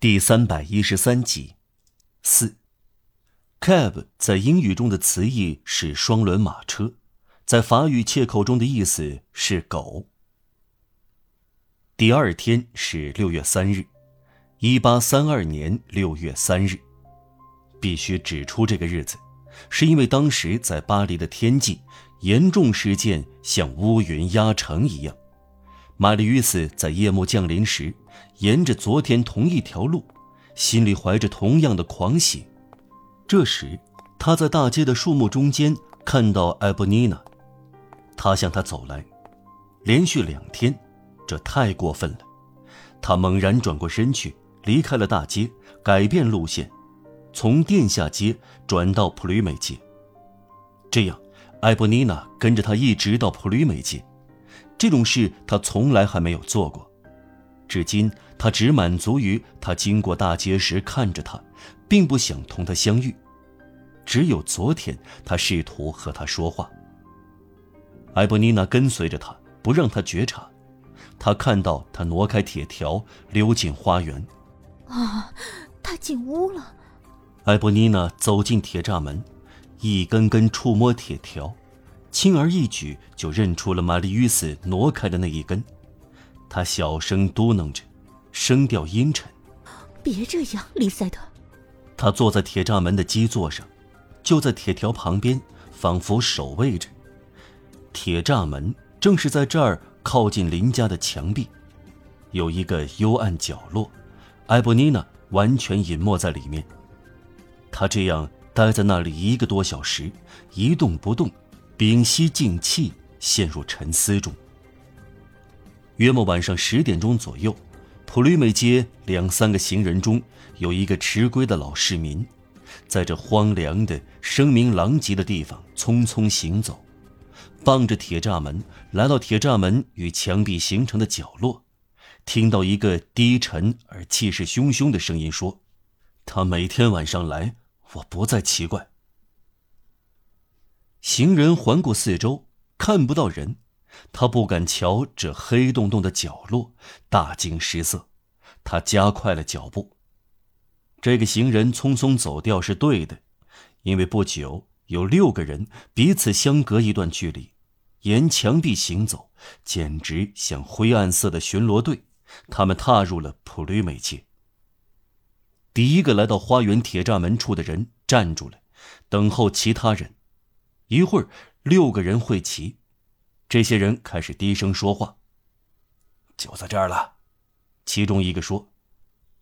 第三百一十三集，四。cab 在英语中的词义是双轮马车，在法语切口中的意思是狗。第二天是六月三日，一八三二年六月三日，必须指出这个日子，是因为当时在巴黎的天际，严重事件像乌云压城一样。玛丽与斯在夜幕降临时，沿着昨天同一条路，心里怀着同样的狂喜。这时，他在大街的树木中间看到艾布妮娜，他向她走来。连续两天，这太过分了。他猛然转过身去，离开了大街，改变路线，从殿下街转到普吕美街。这样，艾布妮娜跟着他一直到普吕美街。这种事他从来还没有做过，至今他只满足于他经过大街时看着他，并不想同他相遇。只有昨天，他试图和他说话。埃博妮娜跟随着他，不让他觉察。他看到他挪开铁条，溜进花园。啊，他进屋了。埃博妮娜走进铁栅门，一根根触摸铁条。轻而易举就认出了玛丽·与斯挪开的那一根，他小声嘟囔着，声调阴沉：“别这样，李赛特。”他坐在铁栅门的基座上，就在铁条旁边，仿佛守卫着。铁栅门正是在这儿靠近林家的墙壁，有一个幽暗角落，埃博妮娜完全隐没在里面。他这样待在那里一个多小时，一动不动。屏息静气，陷入沉思中。约莫晚上十点钟左右，普吕美街两三个行人中有一个迟归的老市民，在这荒凉的、声名狼藉的地方匆匆行走，傍着铁栅门来到铁栅门与墙壁形成的角落，听到一个低沉而气势汹汹的声音说：“他每天晚上来，我不再奇怪。”行人环顾四周，看不到人，他不敢瞧这黑洞洞的角落，大惊失色。他加快了脚步。这个行人匆匆走掉是对的，因为不久有六个人彼此相隔一段距离，沿墙壁行走，简直像灰暗色的巡逻队。他们踏入了普吕美街。第一个来到花园铁栅门处的人站住了，等候其他人。一会儿，六个人会齐，这些人开始低声说话。就在这儿了，其中一个说：“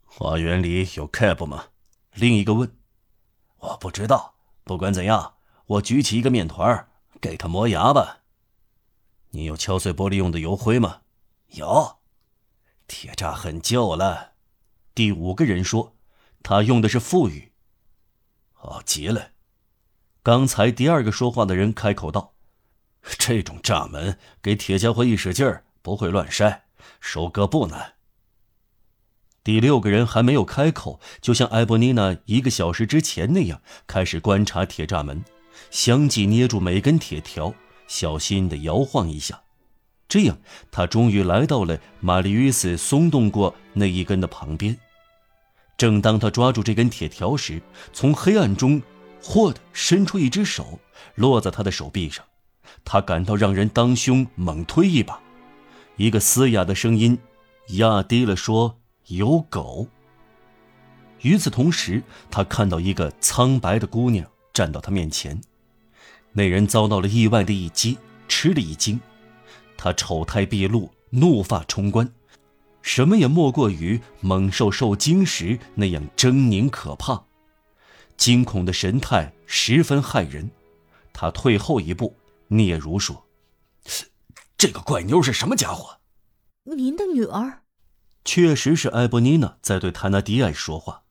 花园里有 cab 吗？”另一个问：“我不知道。不管怎样，我举起一个面团给他磨牙吧。”“你有敲碎玻璃用的油灰吗？”“有。”“铁栅很旧了。”第五个人说：“他用的是腹语。”“好极了。”刚才第二个说话的人开口道：“这种栅门给铁家伙一使劲儿，不会乱筛，收割不难。”第六个人还没有开口，就像埃博妮娜一个小时之前那样，开始观察铁栅门，相继捏住每根铁条，小心地摇晃一下。这样，他终于来到了玛丽与斯松动过那一根的旁边。正当他抓住这根铁条时，从黑暗中。霍的伸出一只手，落在他的手臂上，他感到让人当胸，猛推一把。一个嘶哑的声音压低了说：“有狗。”与此同时，他看到一个苍白的姑娘站到他面前。那人遭到了意外的一击，吃了一惊。他丑态毕露，怒发冲冠，什么也莫过于猛兽受惊时那样狰狞可怕。惊恐的神态十分骇人，他退后一步，嗫嚅说：“这个怪妞是什么家伙？”“您的女儿。”确实是埃博妮娜在对塔纳迪埃说话。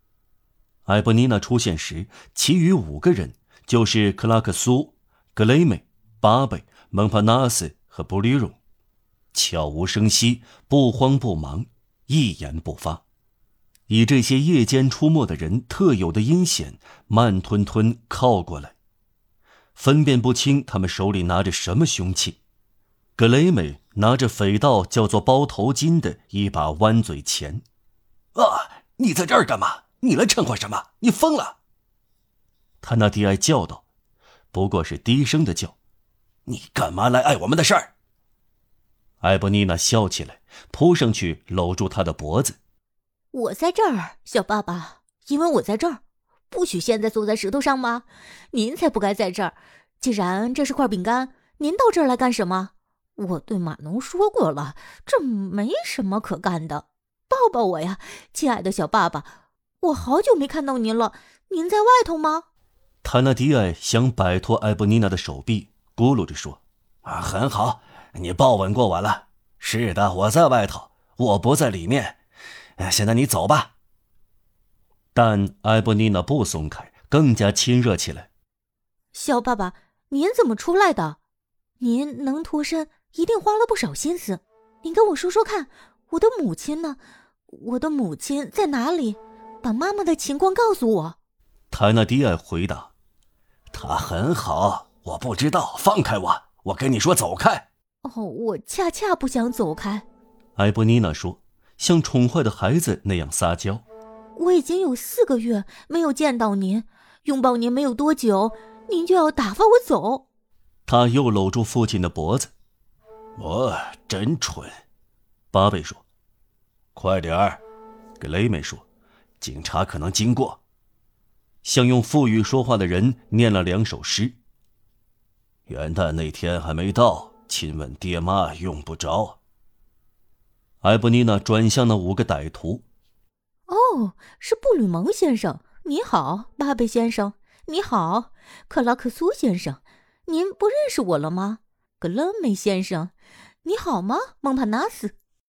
埃博妮娜出现时，其余五个人就是克拉克苏、格雷美、巴贝、蒙帕纳斯和布里荣，悄无声息，不慌不忙，一言不发。以这些夜间出没的人特有的阴险，慢吞吞靠过来，分辨不清他们手里拿着什么凶器。格雷美拿着匪盗叫做包头巾的一把弯嘴钳，啊，你在这儿干嘛？你来掺和什么？你疯了！他那迪埃叫道，不过是低声的叫。你干嘛来碍我们的事儿？艾布妮娜笑起来，扑上去搂住他的脖子。我在这儿，小爸爸，因为我在这儿，不许现在坐在石头上吗？您才不该在这儿。既然这是块饼干，您到这儿来干什么？我对马农说过了，这没什么可干的。抱抱我呀，亲爱的小爸爸！我好久没看到您了，您在外头吗？塔纳迪埃想摆脱艾博妮娜的手臂，咕噜着说：“啊，很好，你抱稳过我了。是的，我在外头，我不在里面。现在你走吧。”但艾布妮娜不松开，更加亲热起来。小爸爸，您怎么出来的？您能脱身，一定花了不少心思。您跟我说说看。我的母亲呢？我的母亲在哪里？把妈妈的情况告诉我。泰纳迪埃回答：“她很好，我不知道。放开我！我跟你说，走开。”哦，我恰恰不想走开。埃布妮娜说，像宠坏的孩子那样撒娇：“我已经有四个月没有见到您，拥抱您没有多久，您就要打发我走。”他又搂住父亲的脖子：“我真蠢。”巴贝说：“快点儿！”给雷梅说：“警察可能经过。”像用腹语说话的人念了两首诗。元旦那天还没到，亲吻爹妈用不着。埃布妮娜转向那五个歹徒：“哦，是布吕蒙先生，你好，巴贝先生，你好，克拉克苏先生，您不认识我了吗？格勒梅先生。”你好吗，蒙帕纳斯？